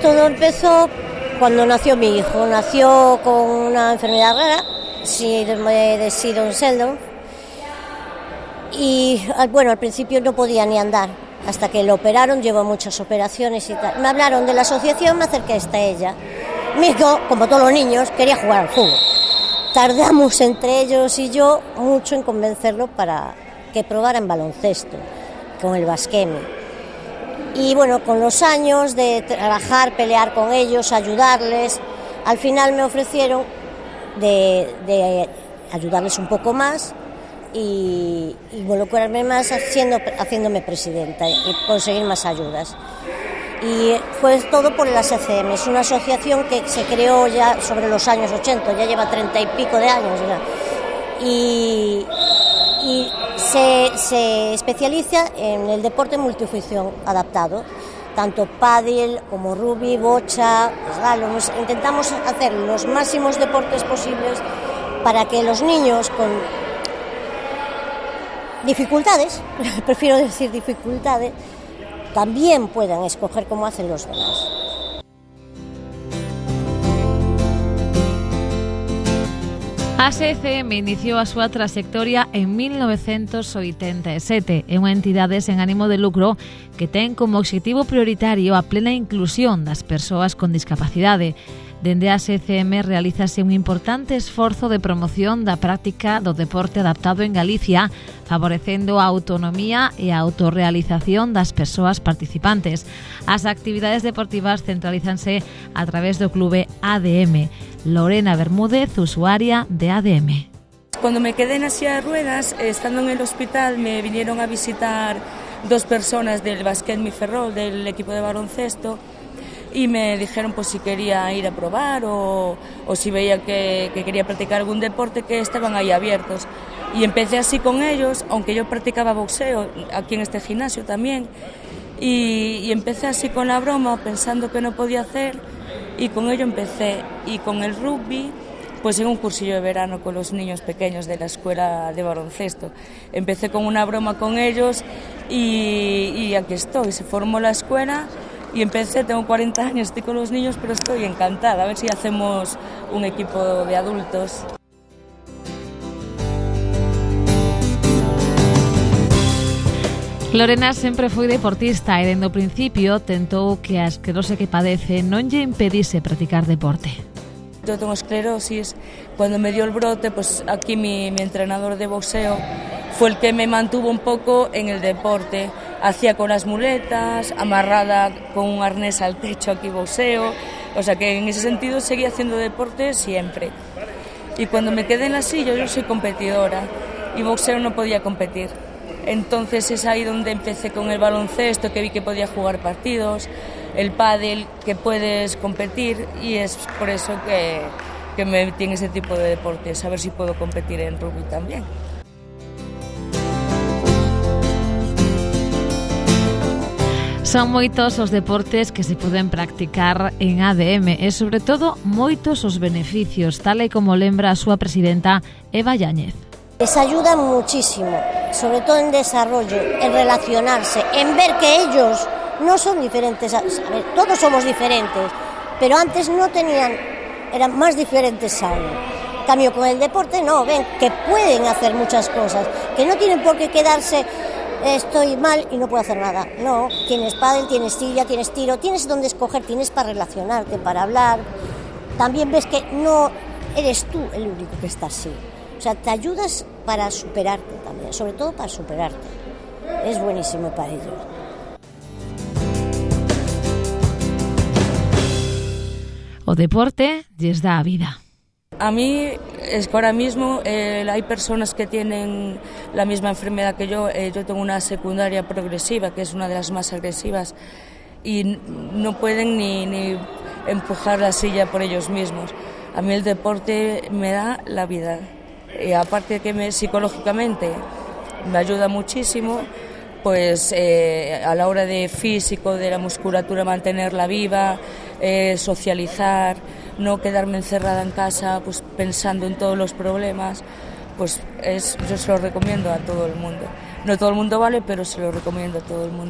todo empezó cuando nació mi hijo. Nació con una enfermedad rara, síndrome de Sidon-Sheldon. Y ah, bueno, al principio no podía ni andar. Hasta que lo operaron, llevó muchas operaciones y tal. Me hablaron de la asociación, me acerqué hasta ella. Mi hijo, como todos los niños, quería jugar al fútbol. Tardamos entre ellos y yo mucho en convencerlo para que probara en baloncesto, con el basquemi. Y bueno, con los años de trabajar, pelear con ellos, ayudarles, al final me ofrecieron de, ayudarles un poco más y involucrarme más haciendo, haciéndome presidenta y conseguir más ayudas. Y fue todo por la SCM, es una asociación que se creó ya sobre los años 80, ya lleva treinta y pico de años ya. Y se, especializa en el deporte multifunción adaptado, tanto pádel como rugby, bocha, slalom. Intentamos hacer los máximos deportes posibles para que los niños con dificultades, prefiero decir dificultades, también puedan escoger cómo hacen los demás. A CCM iniciou a súa trayectoria en 1987 É unha entidade sen ánimo de lucro que ten como obxectivo prioritario a plena inclusión das persoas con discapacidade. Dende a SCM realízase un importante esforzo de promoción da práctica do deporte adaptado en Galicia, favorecendo a autonomía e a autorrealización das persoas participantes. As actividades deportivas centralízanse a través do clube ADM. Lorena Bermúdez, usuaria de ADM. Cuando me quedé en las de ruedas, eh, estando en el hospital, me vinieron a visitar dos personas del Basquet Miferrol, del equipo de baloncesto, y me dijeron pues si quería ir a probar o, o si veía que, que, quería practicar algún deporte que estaban ahí abiertos. Y empecé así con ellos, aunque yo practicaba boxeo aquí en este gimnasio también, y, y empecé así con la broma pensando que no podía hacer y con ello empecé. Y con el rugby, pues en un cursillo de verano con los niños pequeños de la escuela de baloncesto. Empecé con una broma con ellos y, y aquí estoy, se formó la escuela y empecé, tengo 40 años, estoy con los niños, pero estoy encantada. A ver si hacemos un equipo de adultos. Lorena sempre foi deportista e dende o principio tentou que a esclerose que padece non lle impedise practicar deporte. Eu tengo esclerosis, cando me dio el brote, pues aquí mi, mi entrenador de boxeo fue el que me mantuvo un poco en el deporte hacía con las muletas, amarrada con un arnés al techo aquí boxeo, o sea que en ese sentido seguía haciendo deporte siempre. Y cuando me quedé en la silla, yo soy competidora y boxeo no podía competir. Entonces es ahí donde empecé con el baloncesto, que vi que podía jugar partidos, el pádel, que puedes competir y es por eso que, que me metí en ese tipo de deportes, a ver si puedo competir en rugby también. Son moitos os deportes que se poden practicar en ADM e, sobre todo, moitos os beneficios, tal e como lembra a súa presidenta Eva Yáñez. Les ayuda muchísimo, sobre todo en desarrollo, en relacionarse, en ver que ellos no son diferentes, a, ver, todos somos diferentes, pero antes no tenían, eran más diferentes aún. Cambio, con el deporte no, ven que pueden hacer muchas cosas, que no tienen por qué quedarse estoy mal y no puedo hacer nada. No, tienes pádel, tienes silla, tienes tiro, tienes donde escoger, tienes para relacionarte, para hablar. También ves que no eres tú el único que está así. O sea, te ayudas para superarte también, sobre todo para superarte. Es buenísimo para ellos. O deporte lles dá a vida. A mí es que ahora mismo eh, hay personas que tienen la misma enfermedad que yo. Eh, yo tengo una secundaria progresiva, que es una de las más agresivas, y no pueden ni, empujar la silla por ellos mismos. A mí el deporte me da la vida. Y aparte de que me, psicológicamente me ayuda muchísimo, pues eh, a la hora de físico, de la musculatura, mantenerla viva, eh, socializar, no quedarme encerrada en casa pues pensando en todos los problemas, pues es, yo se lo recomiendo a todo el mundo. No todo el mundo vale, pero se lo recomiendo a todo el mundo.